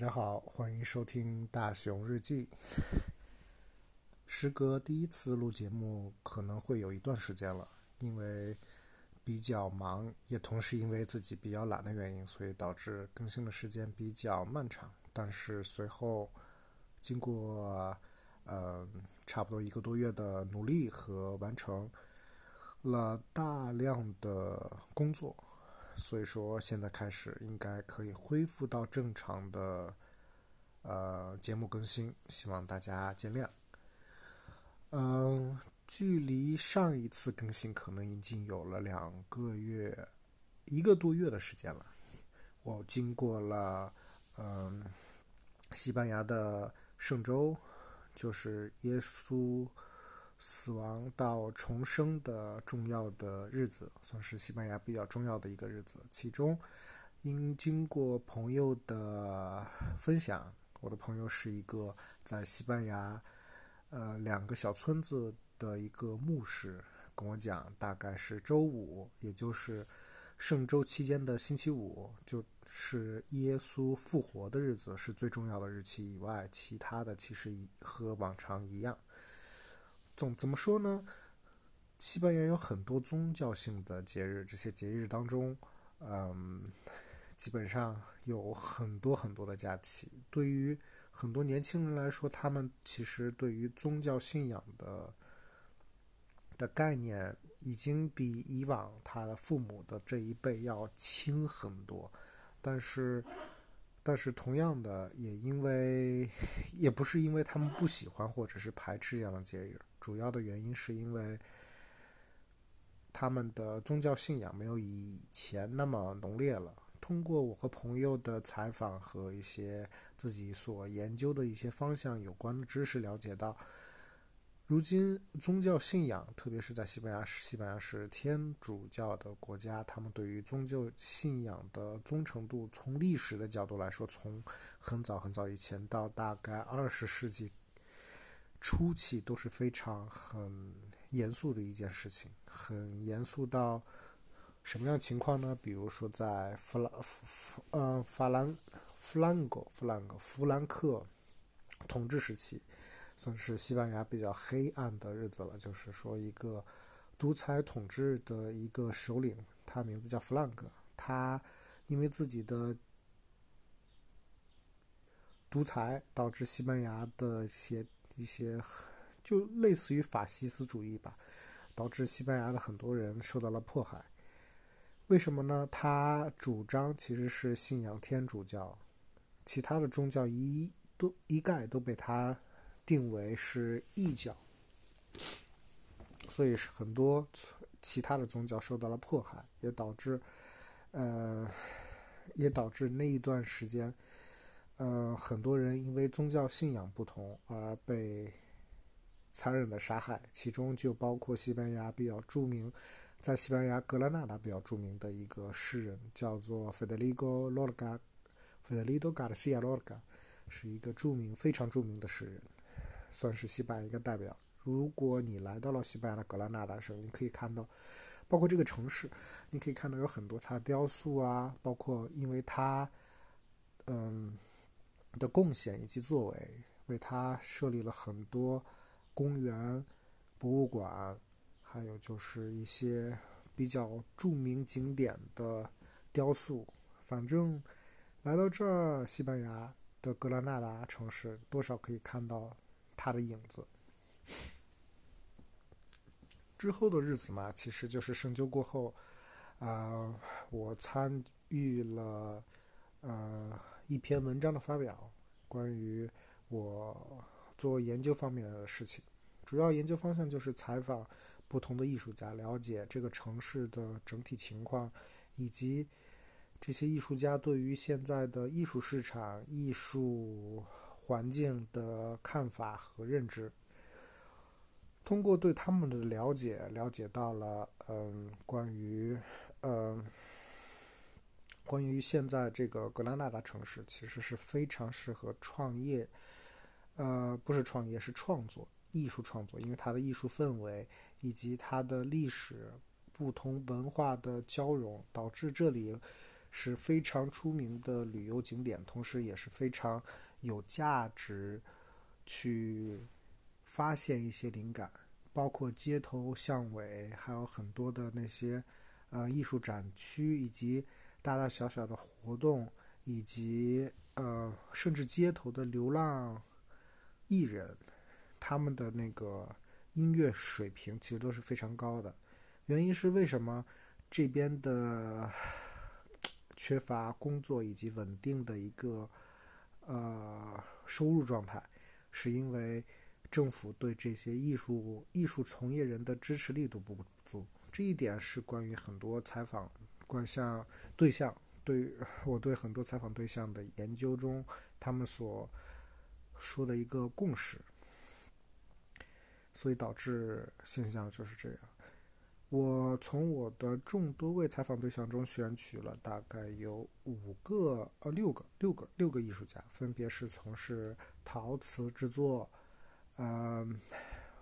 大家好，欢迎收听大熊日记。时隔第一次录节目，可能会有一段时间了，因为比较忙，也同时因为自己比较懒的原因，所以导致更新的时间比较漫长。但是随后经过呃差不多一个多月的努力和完成了大量的工作。所以说，现在开始应该可以恢复到正常的呃节目更新，希望大家见谅。嗯，距离上一次更新可能已经有了两个月，一个多月的时间了。我经过了嗯西班牙的圣周，就是耶稣。死亡到重生的重要的日子，算是西班牙比较重要的一个日子。其中，因经过朋友的分享，我的朋友是一个在西班牙，呃，两个小村子的一个牧师，跟我讲，大概是周五，也就是圣周期间的星期五，就是耶稣复活的日子，是最重要的日期以外，其他的其实和往常一样。总怎么说呢？西班牙有很多宗教性的节日，这些节日当中，嗯，基本上有很多很多的假期。对于很多年轻人来说，他们其实对于宗教信仰的的概念，已经比以往他的父母的这一辈要轻很多。但是，但是同样的，也因为也不是因为他们不喜欢或者是排斥这样的节日。主要的原因是因为他们的宗教信仰没有以前那么浓烈了。通过我和朋友的采访和一些自己所研究的一些方向有关的知识，了解到，如今宗教信仰，特别是在西班牙，西班牙是天主教的国家，他们对于宗教信仰的忠诚度，从历史的角度来说，从很早很早以前到大概二十世纪。初期都是非常很严肃的一件事情，很严肃到什么样情况呢？比如说在弗兰弗弗呃法兰弗兰格弗兰格弗兰克统治时期，算是西班牙比较黑暗的日子了。就是说，一个独裁统治的一个首领，他名字叫弗兰格，他因为自己的独裁，导致西班牙的一些。一些就类似于法西斯主义吧，导致西班牙的很多人受到了迫害。为什么呢？他主张其实是信仰天主教，其他的宗教一都一概都被他定为是异教，所以是很多其他的宗教受到了迫害，也导致呃，也导致那一段时间。呃，很多人因为宗教信仰不同而被残忍的杀害，其中就包括西班牙比较著名，在西班牙格拉纳达比较著名的一个诗人，叫做 Federico Lorca，Federico Garcia Lorca，是一个著名、非常著名的诗人，算是西班牙一个代表。如果你来到了西班牙的格拉纳达省，你可以看到，包括这个城市，你可以看到有很多他的雕塑啊，包括因为他，嗯。的贡献以及作为，为他设立了很多公园、博物馆，还有就是一些比较著名景点的雕塑。反正来到这儿，西班牙的格拉纳达城市，多少可以看到他的影子。之后的日子嘛，其实就是深究过后，啊，我参与了，呃。一篇文章的发表，关于我做研究方面的事情，主要研究方向就是采访不同的艺术家，了解这个城市的整体情况，以及这些艺术家对于现在的艺术市场、艺术环境的看法和认知。通过对他们的了解，了解到了，嗯，关于，嗯。关于现在这个格拉纳达城市，其实是非常适合创业，呃，不是创业，是创作艺术创作，因为它的艺术氛围以及它的历史不同文化的交融，导致这里是非常出名的旅游景点，同时也是非常有价值去发现一些灵感，包括街头巷尾，还有很多的那些呃艺术展区，以及大大小小的活动，以及呃甚至街头的流浪艺人，他们的那个音乐水平其实都是非常高的。原因是为什么这边的？缺乏工作以及稳定的一个呃收入状态，是因为政府对这些艺术艺术从业人的支持力度不足。这一点是关于很多采访观像对象对我对很多采访对象的研究中，他们所说的一个共识，所以导致现象就是这样。我从我的众多位采访对象中选取了大概有五个呃六个六个六个艺术家，分别是从事陶瓷制作、嗯，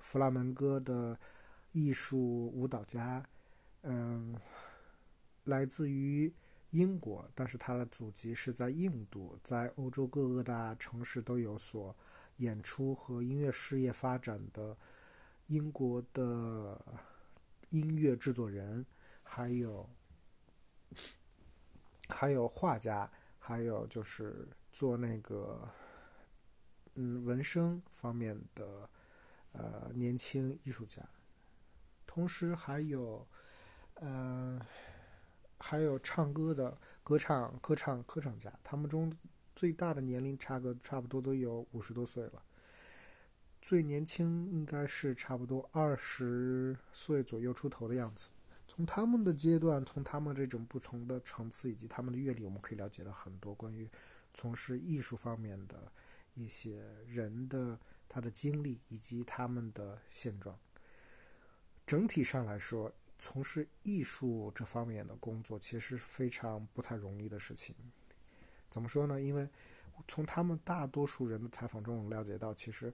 弗拉门戈的艺术舞蹈家，嗯，来自于英国，但是他的祖籍是在印度，在欧洲各个大城市都有所演出和音乐事业发展的英国的。音乐制作人，还有 还有画家，还有就是做那个嗯纹身方面的呃年轻艺术家，同时还有嗯还有唱歌的歌唱歌唱歌唱家，他们中最大的年龄差个差不多都有五十多岁了。最年轻应该是差不多二十岁左右出头的样子。从他们的阶段，从他们这种不同的层次以及他们的阅历，我们可以了解到很多关于从事艺术方面的一些人的他的经历以及他们的现状。整体上来说，从事艺术这方面的工作其实是非常不太容易的事情。怎么说呢？因为从他们大多数人的采访中了解到，其实。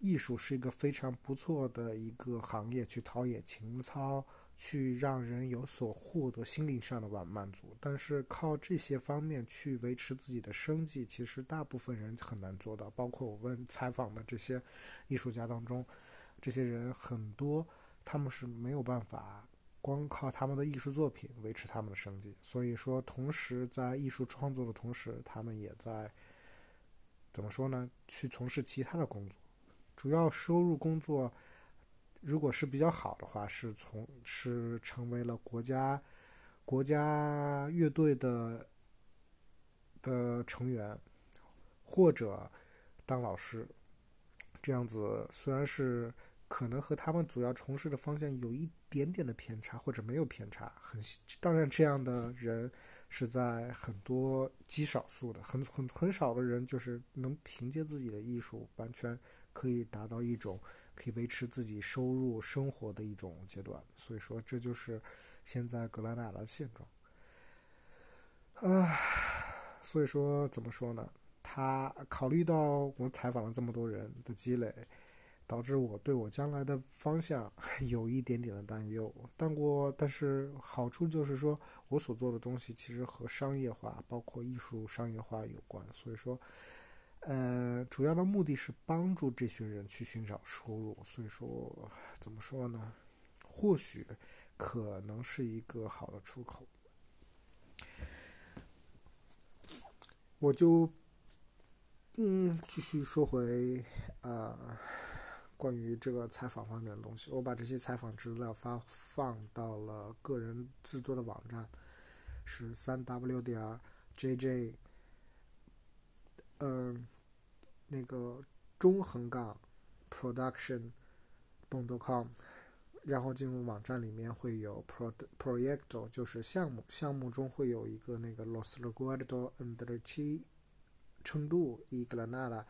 艺术是一个非常不错的一个行业，去陶冶情操，去让人有所获得心灵上的满满足。但是靠这些方面去维持自己的生计，其实大部分人很难做到。包括我问采访的这些艺术家当中，这些人很多他们是没有办法光靠他们的艺术作品维持他们的生计。所以说，同时在艺术创作的同时，他们也在怎么说呢？去从事其他的工作。主要收入工作，如果是比较好的话，是从是成为了国家国家乐队的的成员，或者当老师，这样子虽然是可能和他们主要从事的方向有一点点的偏差，或者没有偏差，很当然这样的人。是在很多极少数的很很很少的人，就是能凭借自己的艺术完全可以达到一种可以维持自己收入生活的一种阶段。所以说，这就是现在格兰纳的现状。啊，所以说怎么说呢？他考虑到我采访了这么多人的积累。导致我对我将来的方向 有一点点的担忧，但我但是好处就是说我所做的东西其实和商业化，包括艺术商业化有关，所以说，呃，主要的目的是帮助这群人去寻找收入，所以说怎么说呢？或许可能是一个好的出口。我就嗯，继续说回啊。关于这个采访方面的东西，我把这些采访资料发放到了个人制作的网站，是三 w 点 jj，嗯，那个中横杠 production 蹦 .com，然后进入网站里面会有 pro proyecto，就是项目，项目中会有一个那个 los recuerdos entre chi 成都 y granada。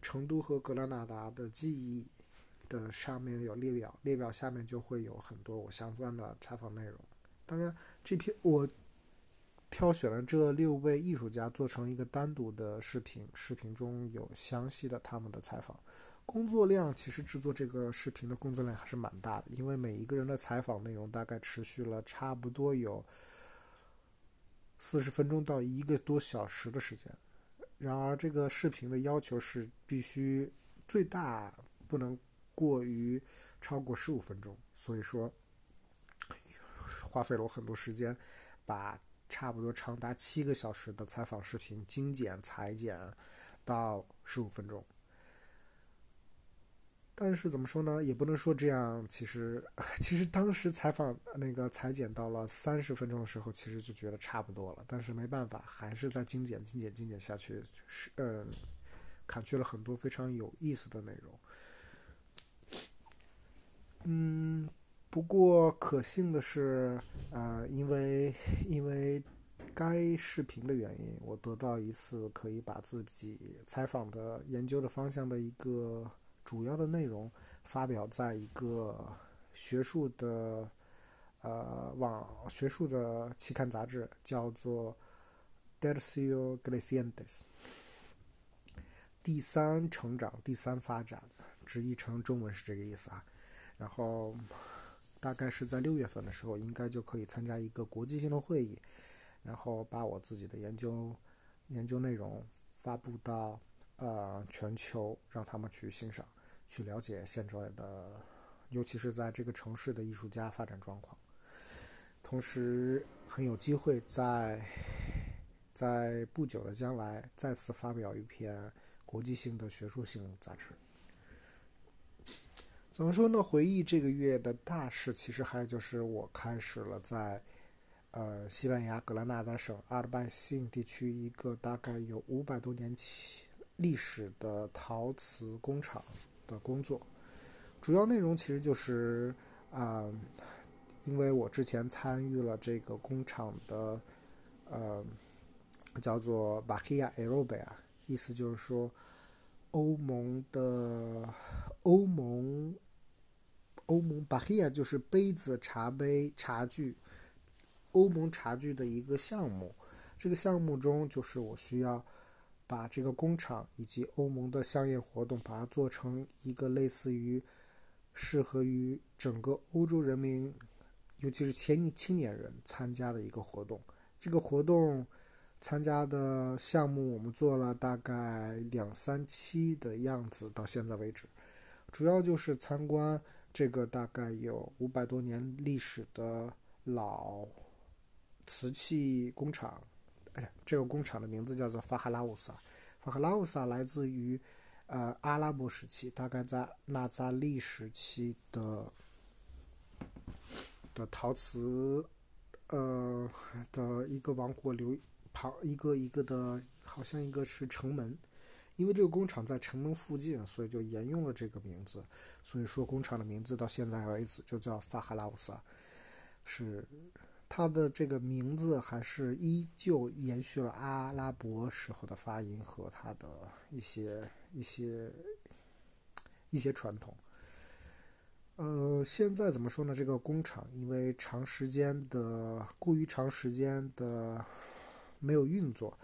成都和格拉纳达的记忆的上面有列表，列表下面就会有很多我相关的采访内容。当然，这篇我挑选了这六位艺术家做成一个单独的视频，视频中有详细的他们的采访。工作量其实制作这个视频的工作量还是蛮大的，因为每一个人的采访内容大概持续了差不多有四十分钟到一个多小时的时间。然而，这个视频的要求是必须最大不能过于超过十五分钟，所以说花费了我很多时间把。差不多长达七个小时的采访视频精简裁剪到十五分钟，但是怎么说呢？也不能说这样。其实，其实当时采访那个裁剪到了三十分钟的时候，其实就觉得差不多了。但是没办法，还是在精简、精简、精简下去，是嗯，砍去了很多非常有意思的内容。嗯。不过可幸的是，呃，因为因为该视频的原因，我得到一次可以把自己采访的研究的方向的一个主要的内容发表在一个学术的呃网学术的期刊杂志，叫做《Dercio Glacientes》，第三成长，第三发展，直译成中文是这个意思啊，然后。大概是在六月份的时候，应该就可以参加一个国际性的会议，然后把我自己的研究研究内容发布到呃全球，让他们去欣赏，去了解现在的，尤其是在这个城市的艺术家发展状况。同时，很有机会在在不久的将来再次发表一篇国际性的学术性杂志。怎么说呢？回忆这个月的大事，其实还有就是我开始了在，呃，西班牙格拉纳达省阿尔拜辛地区一个大概有五百多年起历史的陶瓷工厂的工作。主要内容其实就是，啊，因为我之前参与了这个工厂的，呃，叫做巴黑亚埃罗贝啊，意思就是说。欧盟的欧盟欧盟巴黑亚就是杯子、茶杯、茶具，欧盟茶具的一个项目。这个项目中，就是我需要把这个工厂以及欧盟的相应活动，把它做成一个类似于适合于整个欧洲人民，尤其是青青年人参加的一个活动。这个活动。参加的项目我们做了大概两三期的样子，到现在为止，主要就是参观这个大概有五百多年历史的老瓷器工厂。哎，这个工厂的名字叫做法哈拉乌萨。法哈拉乌萨来自于呃阿拉伯时期，大概在纳扎利时期的的陶瓷呃的一个王国留。旁一个一个的，好像一个是城门，因为这个工厂在城门附近，所以就沿用了这个名字。所以说，工厂的名字到现在为止就叫法哈拉乌萨，是它的这个名字还是依旧延续了阿拉伯时候的发音和它的一些一些一些传统。呃，现在怎么说呢？这个工厂因为长时间的过于长时间的。没有运作，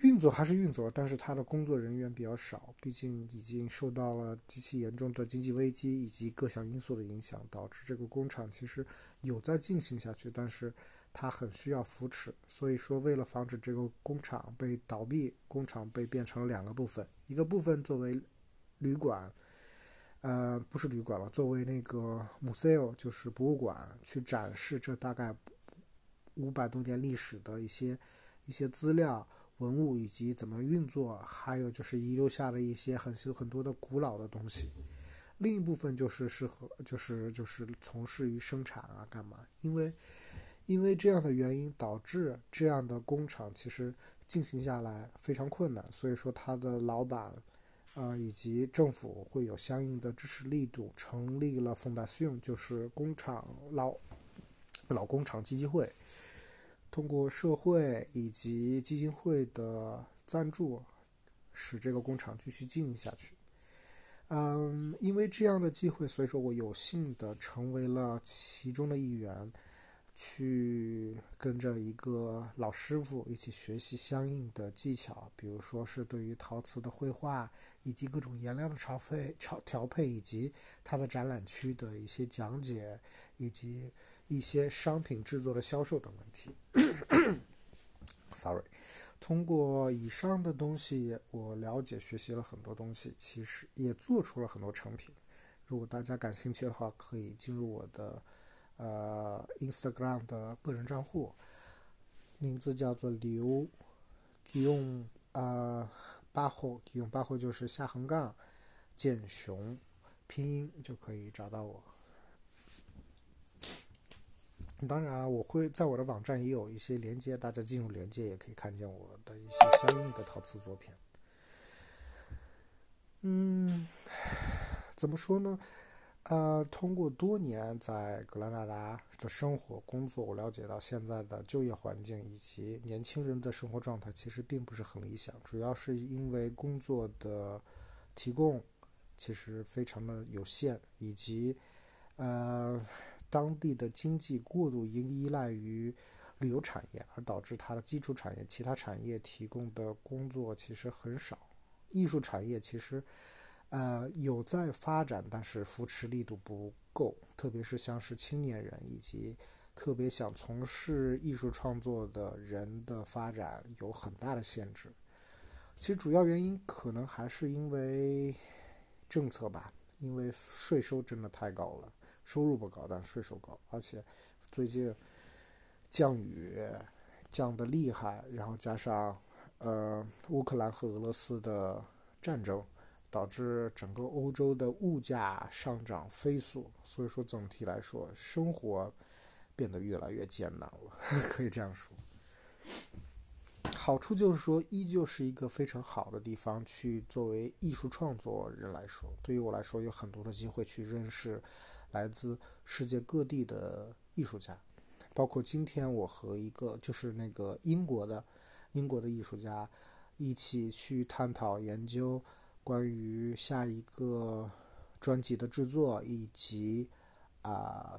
运作还是运作，但是他的工作人员比较少，毕竟已经受到了极其严重的经济危机以及各项因素的影响，导致这个工厂其实有在进行下去，但是它很需要扶持。所以说，为了防止这个工厂被倒闭，工厂被变成了两个部分，一个部分作为旅馆，呃，不是旅馆了，作为那个 museo，就是博物馆去展示这大概五百多年历史的一些。一些资料、文物以及怎么运作，还有就是遗留下的一些很多很多的古老的东西。另一部分就是适合，就是就是从事于生产啊，干嘛？因为因为这样的原因，导致这样的工厂其实进行下来非常困难。所以说，他的老板啊以及政府会有相应的支持力度，成立了 f o n d a t i o n 就是工厂老老工厂基金会。通过社会以及基金会的赞助，使这个工厂继续经营下去。嗯，因为这样的机会，所以说我有幸的成为了其中的一员，去跟着一个老师傅一起学习相应的技巧，比如说是对于陶瓷的绘画，以及各种颜料的调配、调调配，以及它的展览区的一些讲解，以及一些商品制作的销售等问题。Sorry。通过以上的东西，我了解、学习了很多东西，其实也做出了很多成品。如果大家感兴趣的话，可以进入我的呃 Instagram 的个人账户，名字叫做刘吉用啊八号，吉用八号就是下横杠建雄，拼音就可以找到我。当然啊，我会在我的网站也有一些连接，大家进入连接也可以看见我的一些相应的陶瓷作品。嗯，怎么说呢？呃，通过多年在格拉纳达的生活工作，我了解到现在的就业环境以及年轻人的生活状态其实并不是很理想，主要是因为工作的提供其实非常的有限，以及呃。当地的经济过度依依赖于旅游产业，而导致它的基础产业、其他产业提供的工作其实很少。艺术产业其实，呃，有在发展，但是扶持力度不够，特别是像是青年人以及特别想从事艺术创作的人的发展有很大的限制。其实主要原因可能还是因为政策吧，因为税收真的太高了。收入不高，但税收高，而且最近降雨降得厉害，然后加上呃乌克兰和俄罗斯的战争，导致整个欧洲的物价上涨飞速，所以说总体来说生活变得越来越艰难了，可以这样说。好处就是说，依旧是一个非常好的地方，去作为艺术创作人来说，对于我来说有很多的机会去认识。来自世界各地的艺术家，包括今天我和一个就是那个英国的英国的艺术家一起去探讨研究关于下一个专辑的制作以及啊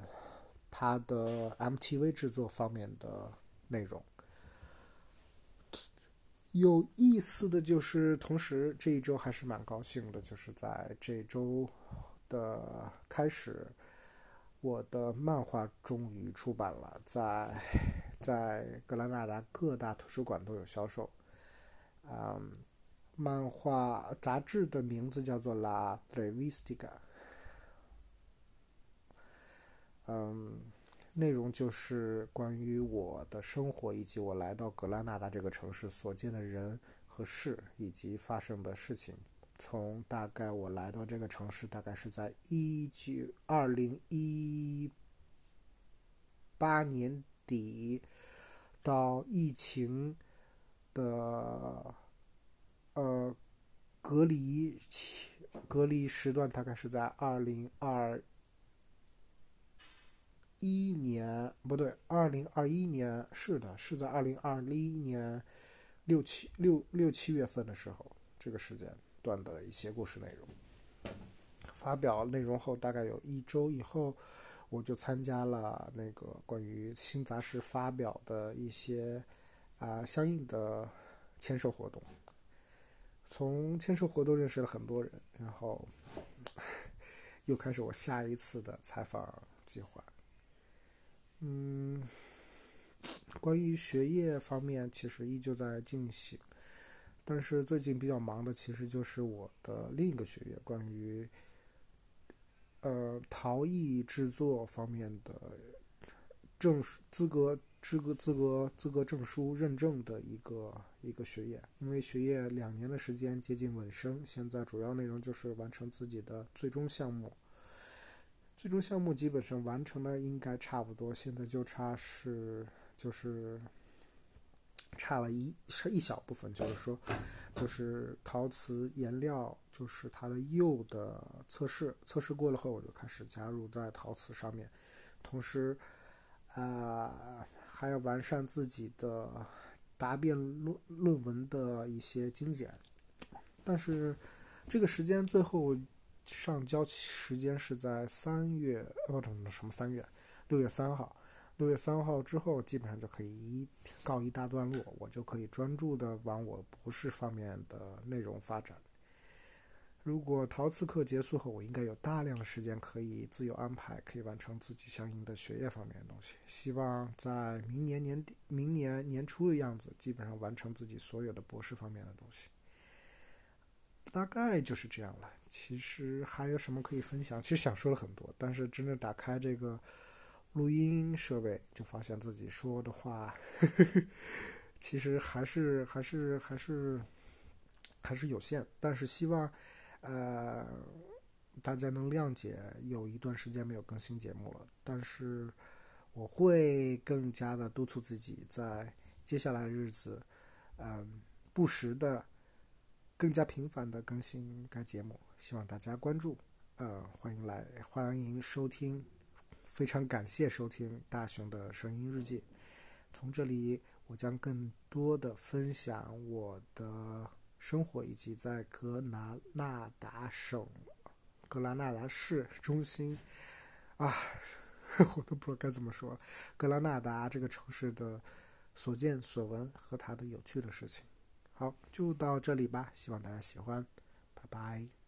他的 MTV 制作方面的内容。有意思的就是，同时这一周还是蛮高兴的，就是在这周的开始。我的漫画终于出版了，在在格兰纳达各大图书馆都有销售。嗯，漫画杂志的名字叫做《La Revistica》。嗯，内容就是关于我的生活以及我来到格兰纳达这个城市所见的人和事以及发生的事情。从大概我来到这个城市，大概是在一九二零一八年底，到疫情的呃隔离期隔离时段，大概是在二零二一年不对，二零二一年是的，是在二零二一年六七六六七月份的时候，这个时间。段的一些故事内容，发表内容后，大概有一周以后，我就参加了那个关于新杂志发表的一些啊相应的签售活动。从签售活动认识了很多人，然后又开始我下一次的采访计划。嗯，关于学业方面，其实依旧在进行。但是最近比较忙的，其实就是我的另一个学业，关于呃陶艺制作方面的证书资格、资格、资格、资格证书认证的一个一个学业。因为学业两年的时间接近尾声，现在主要内容就是完成自己的最终项目。最终项目基本上完成的应该差不多，现在就差是就是。差了一是一小部分，就是说，就是陶瓷颜料，就是它的釉的测试，测试过了后，我就开始加入在陶瓷上面，同时，啊，还要完善自己的答辩论论文的一些精简。但是，这个时间最后上交时间是在三月，呃，不，什么三月？六月三号。六月三号之后，基本上就可以一告一大段落，我就可以专注的往我博士方面的内容发展。如果陶瓷课结束后，我应该有大量的时间可以自由安排，可以完成自己相应的学业方面的东西。希望在明年年底、明年年初的样子，基本上完成自己所有的博士方面的东西。大概就是这样了。其实还有什么可以分享？其实想说了很多，但是真正打开这个录音设备，就发现自己说的话，呵 呵其实还是还是还是还是有限。但是希望。呃，大家能谅解，有一段时间没有更新节目了，但是我会更加的督促自己，在接下来的日子，嗯，不时的、更加频繁的更新该节目，希望大家关注，呃，欢迎来，欢迎收听，非常感谢收听大熊的声音日记，从这里我将更多的分享我的。生活以及在格拉纳达省格拉纳达市中心啊，我都不知道该怎么说。格拉纳达这个城市的所见所闻和它的有趣的事情。好，就到这里吧，希望大家喜欢，拜拜。